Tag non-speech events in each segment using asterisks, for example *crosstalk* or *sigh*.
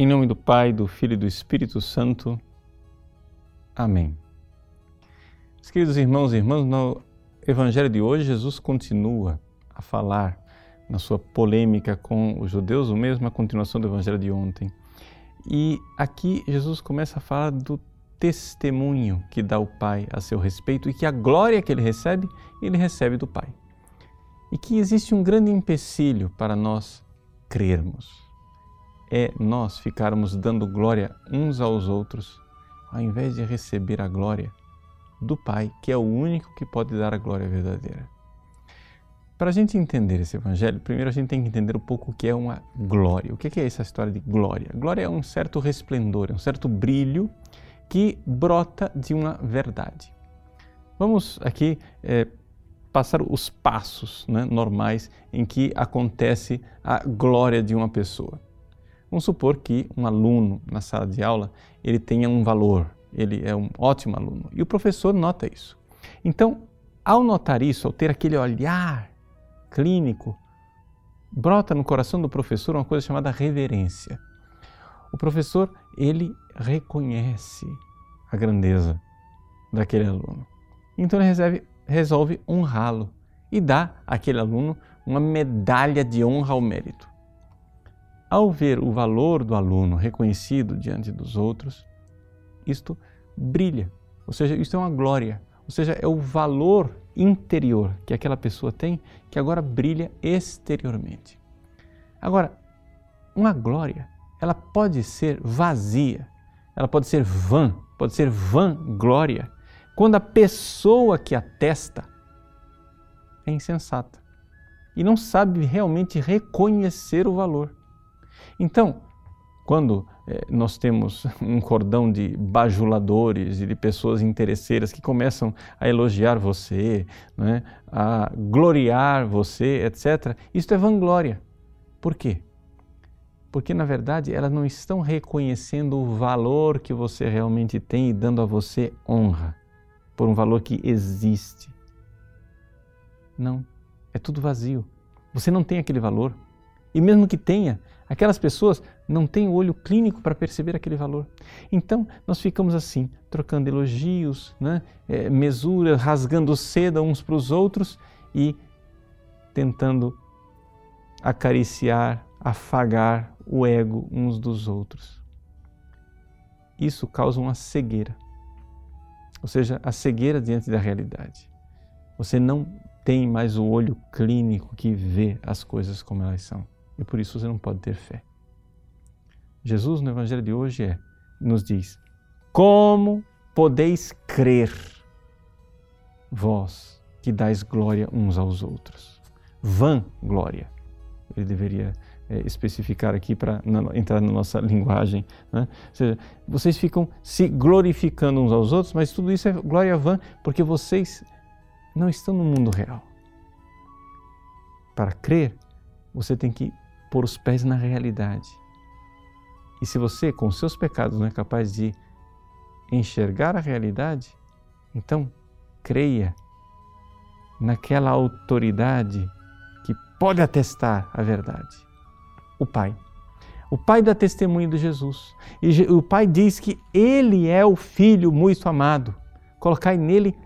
Em nome do Pai, do Filho e do Espírito Santo. Amém. Meus queridos irmãos e irmãs, no Evangelho de hoje, Jesus continua a falar na sua polêmica com os judeus, o mesmo a continuação do Evangelho de ontem. E aqui Jesus começa a falar do testemunho que dá o Pai a seu respeito e que a glória que ele recebe, ele recebe do Pai. E que existe um grande empecilho para nós crermos é nós ficarmos dando glória uns aos outros, ao invés de receber a glória do Pai, que é o único que pode dar a glória verdadeira. Para a gente entender esse evangelho, primeiro a gente tem que entender um pouco o que é uma glória. O que é essa história de glória? Glória é um certo resplendor, é um certo brilho que brota de uma verdade. Vamos aqui é, passar os passos né, normais em que acontece a glória de uma pessoa. Vamos supor que um aluno na sala de aula ele tenha um valor, ele é um ótimo aluno e o professor nota isso. Então, ao notar isso, ao ter aquele olhar clínico, brota no coração do professor uma coisa chamada reverência. O professor ele reconhece a grandeza daquele aluno. Então ele resolve, honrá-lo e dá àquele aluno uma medalha de honra ao mérito. Ao ver o valor do aluno reconhecido diante dos outros, isto brilha, ou seja, isto é uma glória, ou seja, é o valor interior que aquela pessoa tem que agora brilha exteriormente. Agora, uma glória, ela pode ser vazia, ela pode ser vã, pode ser vanglória, quando a pessoa que atesta é insensata e não sabe realmente reconhecer o valor. Então, quando eh, nós temos *laughs* um cordão de bajuladores e de pessoas interesseiras que começam a elogiar você, né, a gloriar você, etc., isso é vanglória. Por quê? Porque, na verdade, elas não estão reconhecendo o valor que você realmente tem e dando a você honra por um valor que existe. Não, é tudo vazio. Você não tem aquele valor. E mesmo que tenha, aquelas pessoas não têm o olho clínico para perceber aquele valor. Então, nós ficamos assim, trocando elogios, né? é, mesuras, rasgando seda uns para os outros e tentando acariciar, afagar o ego uns dos outros. Isso causa uma cegueira, ou seja, a cegueira diante da realidade. Você não tem mais o olho clínico que vê as coisas como elas são e por isso você não pode ter fé. Jesus no Evangelho de hoje é, nos diz: Como podeis crer, vós que dais glória uns aos outros? Vã glória. Ele deveria é, especificar aqui para entrar na nossa linguagem. Né? Ou seja, vocês ficam se glorificando uns aos outros, mas tudo isso é glória vã, porque vocês não estão no mundo real. Para crer, você tem que pôr os pés na realidade. E se você, com seus pecados, não é capaz de enxergar a realidade, então creia naquela autoridade que pode atestar a verdade o Pai. O Pai dá testemunho de Jesus. E o Pai diz que Ele é o Filho muito amado. Colocai nele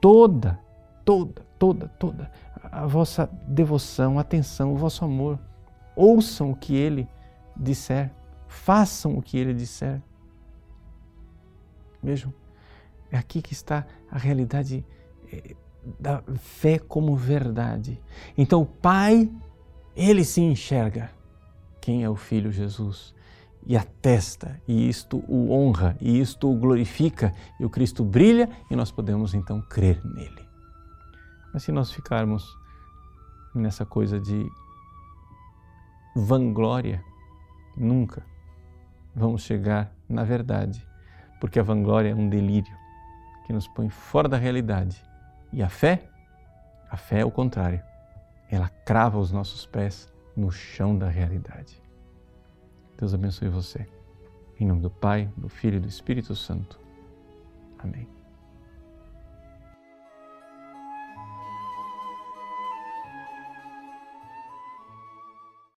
toda, toda, toda, toda a vossa devoção, atenção, o vosso amor ouçam o que ele disser, façam o que ele disser. Vejam, é aqui que está a realidade eh, da fé como verdade. Então o Pai, ele se enxerga quem é o Filho Jesus e atesta, e isto o honra, e isto o glorifica, e o Cristo brilha e nós podemos então crer nele. Mas se nós ficarmos nessa coisa de vanglória, nunca vamos chegar na verdade, porque a vanglória é um delírio que nos põe fora da realidade. E a fé, a fé é o contrário. Ela crava os nossos pés no chão da realidade. Deus abençoe você. Em nome do Pai, do Filho e do Espírito Santo. Amém.